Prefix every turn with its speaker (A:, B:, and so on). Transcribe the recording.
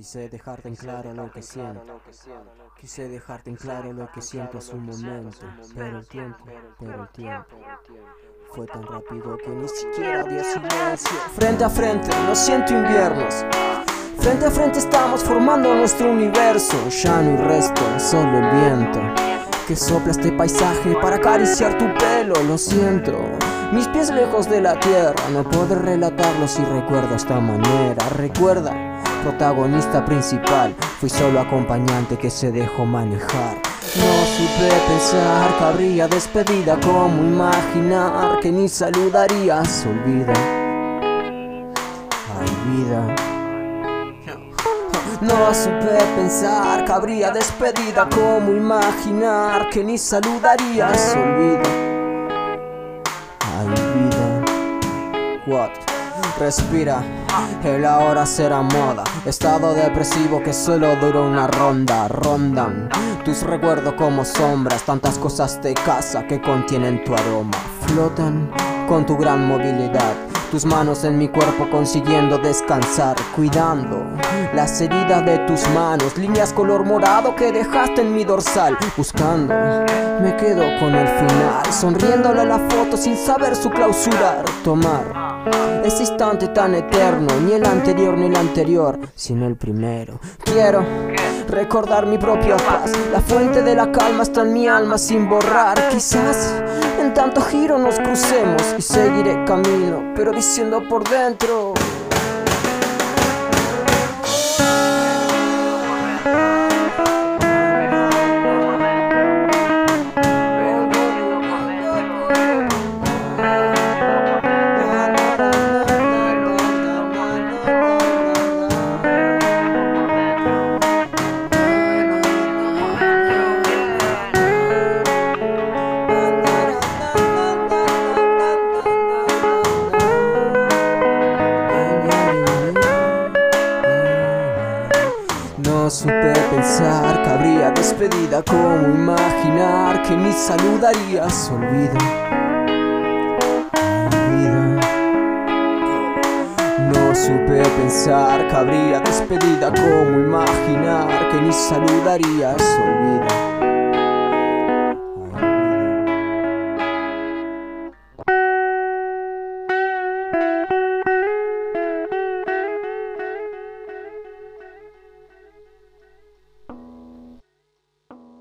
A: Quise dejarte en claro lo que siento. Quise dejarte en claro lo que siento hace un momento. Pero el tiempo, pero el tiempo. Fue tan rápido que ni siquiera dio silencio. Frente a frente, no siento inviernos. Frente a frente estamos formando nuestro universo. Ya no hay resto, solo el viento. Que sopla este paisaje para acariciar tu pelo, lo siento. Mis pies lejos de la tierra, no puedo relatarlo si recuerdo esta manera. Recuerda, protagonista principal, fui solo acompañante que se dejó manejar. No supe pensar que habría despedida, como imaginar que ni saludarías. Olvida, ay vida. No supe pensar que habría despedida, como imaginar que ni saludarías. Olvida, ay vida. What? Respira, el ahora será moda. Estado depresivo que solo dura una ronda. Rondan tus recuerdos como sombras. Tantas cosas de casa que contienen tu aroma. Flotan con tu gran movilidad. Tus manos en mi cuerpo consiguiendo descansar, cuidando las heridas de tus manos, líneas color morado que dejaste en mi dorsal, buscando. Me quedo con el final, sonriéndole a la foto sin saber su clausurar, tomar ese instante tan eterno, ni el anterior ni el anterior, sino el primero. Quiero recordar mi propia paz, la fuente de la calma está en mi alma sin borrar. Quizás en tanto giro nos crucemos y seguiré camino, pero diciendo por dentro. Pensar que habría despedida, como imaginar que ni saludarías. Olvida. No supe pensar que habría despedida, como imaginar que ni saludarías. Olvida.